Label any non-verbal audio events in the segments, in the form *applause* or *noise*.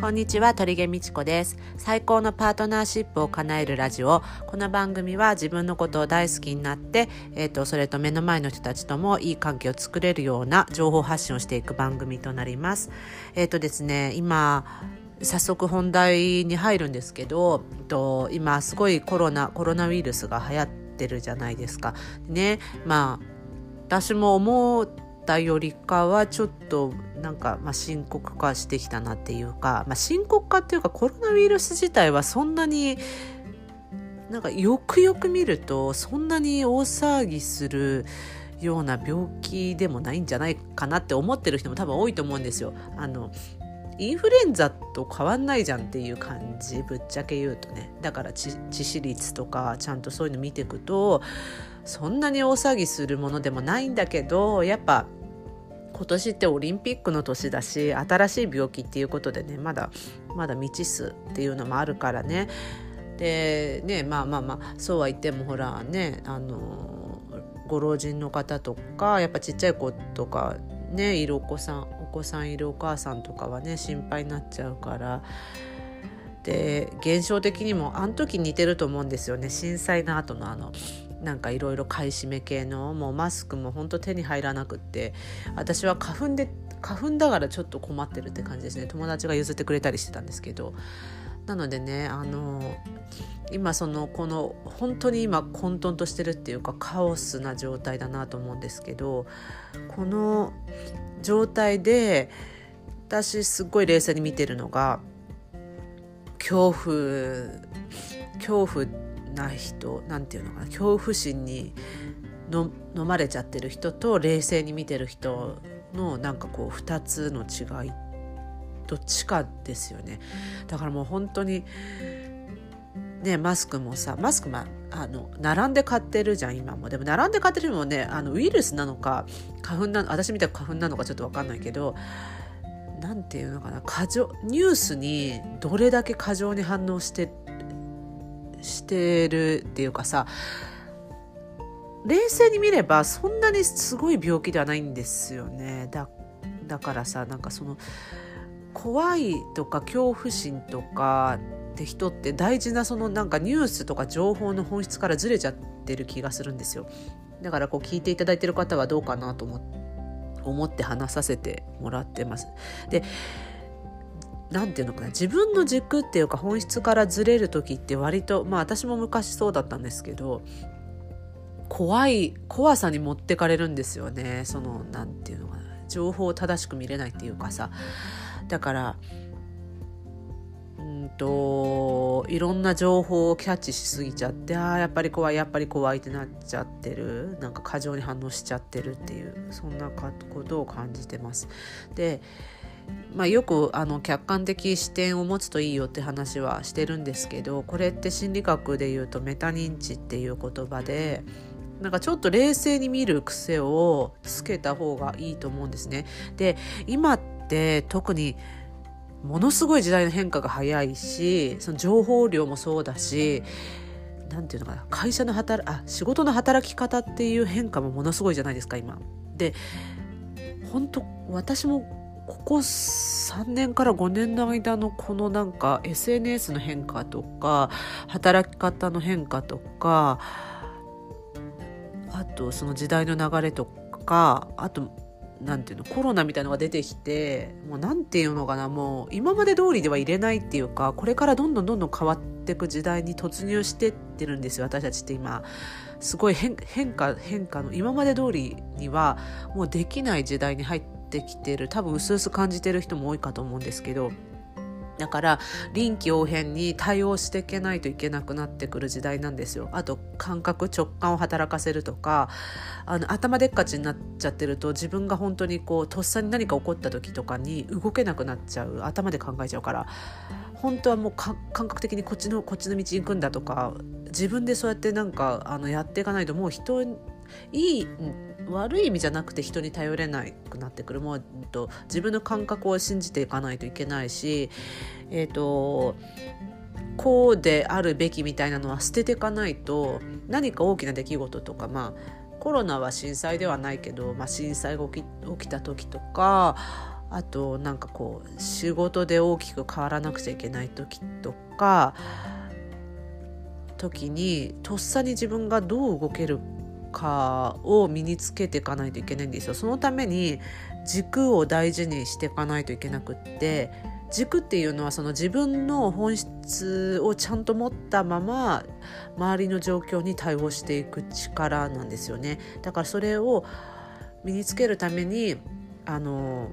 こんにちは、鳥毛美智子です。最高のパートナーシップを叶えるラジオ。この番組は自分のことを大好きになって、えっ、ー、と、それと目の前の人たちともいい関係を作れるような情報発信をしていく番組となります。えっ、ー、とですね、今、早速本題に入るんですけど、えっと今すごいコロナ、コロナウイルスが流行ってるじゃないですか。ね、まあ、私も思うったよりかはちょっとなんか、まあ、深刻化してきたなっていうか、まあ、深刻化っていうかコロナウイルス自体はそんなになんかよくよく見るとそんなに大騒ぎするような病気でもないんじゃないかなって思ってる人も多分多いと思うんですよ。あのインフルエンザと変わんないじゃんっていう感じぶっちゃけ言うとねだから致死率とかちゃんとそういうの見ていくとそんなに大騒ぎするものでもないんだけどやっぱ今年ってオリンピックの年だし新しい病気っていうことでねまだまだ未知数っていうのもあるからね。でねまあまあまあそうは言ってもほらねあのご老人の方とかやっぱちっちゃい子とかねいるお子さんお子さんいるお母さんとかはね心配になっちゃうから。で現象的にもあの時似てると思うんですよね。震災の後のあのなんかいろいろ買い占め系のもうマスクも本当手に入らなくって私は花粉で花粉だからちょっと困ってるって感じですね。友達が譲ってくれたりしてたんですけど。なのでねあの今そのこの本当に今混沌としてるっていうかカオスな状態だなと思うんですけどこの状態で私すっごい冷静に見てるのが恐怖恐怖ってな人なんていうのかな恐怖心にの飲まれちゃってる人と冷静に見てる人のなんかこう2つの違いどっちかですよね。だからもう本当にねマスクもさマスクまあの並んで買ってるじゃん今も。でも並んで買ってるのもねあのウイルスなのか花粉な私みたいな花粉なのかちょっと分かんないけど何て言うのかな過剰ニュースにどれだけ過剰に反応してしてるっていうかさ冷静に見ればそんなにすごい病気ではないんですよね。だだからさなんかその怖いとか恐怖心とかって人って大事なそのなんかニュースとか情報の本質からずれちゃってる気がするんですよ。だからこう聞いていただいてる方はどうかなと思って話させてもらってます。で何て言うのかな自分の軸っていうか本質からずれる時って割とまあ私も昔そうだったんですけど怖い怖さに持ってかれるんですよね。その何て言うのかな情報を正しく見れないっていうかさ。だからうんといろんな情報をキャッチしすぎちゃってああやっぱり怖いやっぱり怖いってなっちゃってる。なんか過剰に反応しちゃってるっていうそんなことを感じてます。でまあ、よくあの客観的視点を持つといいよって話はしてるんですけどこれって心理学で言うとメタ認知っていう言葉でなんかちょっと冷静に見る癖をつけた方がいいと思うんですね。で今って特にものすごい時代の変化が早いしその情報量もそうだし何て言うのかな会社の働あ仕事の働き方っていう変化もものすごいじゃないですか今。で本当私もここ3年から5年の間のこのなんか SNS の変化とか働き方の変化とかあとその時代の流れとかあとなんていうのコロナみたいのが出てきてもうなんていうのかなもう今まで通りでは入れないっていうかこれからどんどんどんどん変わっていく時代に突入してってるんですよ私たちって今。すごい変化変化の今まで通りにはもうできない時代に入ってってきてる多分薄々感じてる人も多いかと思うんですけどだから臨機応変に対応していけないといけなくなってくる時代なんですよ。あと感覚直感を働かせるとかあの頭でっかちになっちゃってると自分が本当にこうとっさに何か起こった時とかに動けなくなっちゃう頭で考えちゃうから本当はもう感覚的にこっちのこっちの道行くんだとか自分でそうやってなんかあのやっていかないともう人にいい悪い意味じゃなくて人に頼れなくなってくる。もうと自分の感覚を信じていかないといけないしえっ、とこうであるべきみたいなのは捨てていかないと何か大きな出来事とかまあコロナは震災ではないけど、まあ、震災が起き起きた時とかあとなんかこう仕事で大きく変わらなくちゃいけない時とか時にとっさに自分がどう動けるかかを身につけていかないといけないんですよ。そのために軸を大事にしていかないといけなくって軸っていうのはその自分の本質をちゃんと持ったまま周りの状況に対応していく力なんですよね。だからそれを身につけるためにあの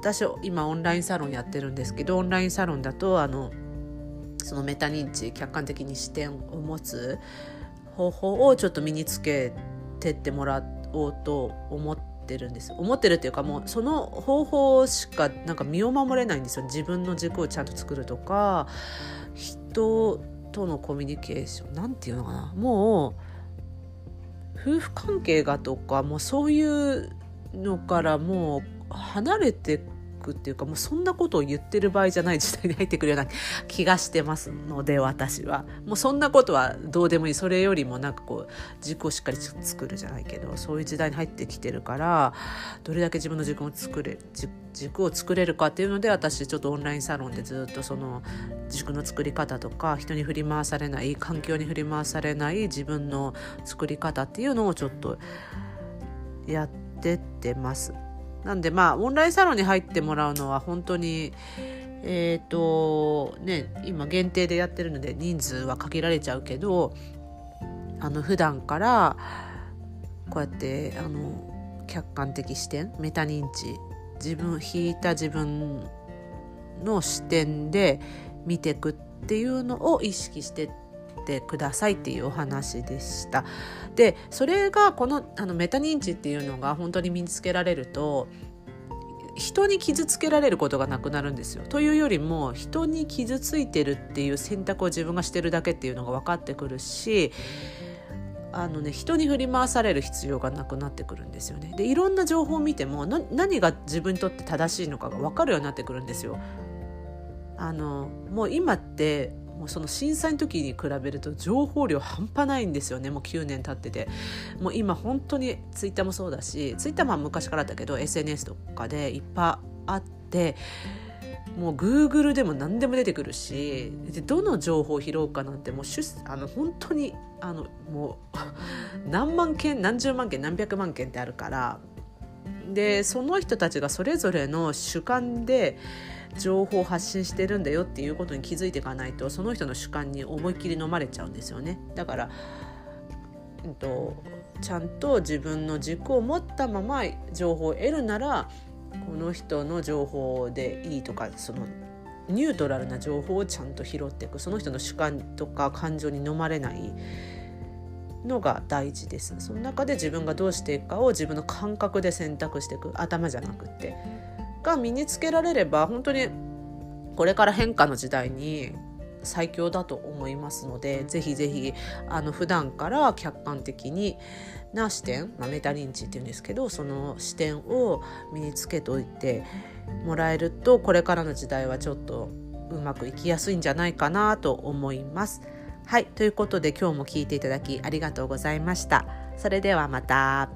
私今オンラインサロンやってるんですけどオンラインサロンだとあのそのメタ認知客観的に視点を持つ方法をちょっと身につけてってもらおうと思ってるんです。思ってるっていうかもうその方法しかなんか身を守れないんですよ。自分の軸をちゃんと作るとか人とのコミュニケーションなんていうのかな。もう夫婦関係がとかもうそういうのからもう離れてくっていうかもうそんなことを言ってる場合じゃない時代に入ってくるような気がしてますので私はもうそんなことはどうでもいいそれよりもなんかこう軸をしっかり作るじゃないけどそういう時代に入ってきてるからどれだけ自分の軸を作れ軸を作れるかっていうので私ちょっとオンラインサロンでずっとその軸の作り方とか人に振り回されない環境に振り回されない自分の作り方っていうのをちょっとやってってます。なんでまあオンラインサロンに入ってもらうのは本当にえっ、ー、とね今限定でやってるので人数は限られちゃうけどあの普段からこうやってあの客観的視点メタ認知自分引いた自分の視点で見ていくっていうのを意識しててくださいっていうお話でした。でそれがこのあのメタ認知っていうのが本当に身につけられると人に傷つけられることがなくなるんですよ。というよりも人に傷ついてるっていう選択を自分がしてるだけっていうのが分かってくるしあのね人に振り回される必要がなくなってくるんですよね。でいろんな情報を見ても何が自分にとって正しいのかが分かるようになってくるんですよ。あのもう今ってもうその震災の時に比べると情報量半端ないんですよね。もう9年経ってて。もう今本当にツイッターもそうだしツイッターは昔からだけど SNS とかでいっぱいあってもう Google でも何でも出てくるしでどの情報を拾うかなんてもうあの本当にあのもう *laughs* 何万件何十万件何百万件ってあるから。でその人たちがそれぞれの主観で情報を発信してるんだよっていうことに気づいていかないとその人の主観に思いっきり飲まれちゃうんですよね。だから、うんと、ちゃんと自分の軸を持ったまま情報を得るならこの人の情報でいいとかそのニュートラルな情報をちゃんと拾っていく。その人の主観とか感情に飲まれないのが大事です。その中で自分がどうしていくかを自分の感覚で選択していく。頭じゃなくって。が身につけられれば本当にこれから変化の時代に最強だと思いますのでぜひぜひあの普段から客観的にな視点、まあ、メタ認知っていうんですけどその視点を身につけておいてもらえるとこれからの時代はちょっとうまくいきやすいんじゃないかなと思います。はいということで今日も聞いていただきありがとうございました。それではまた。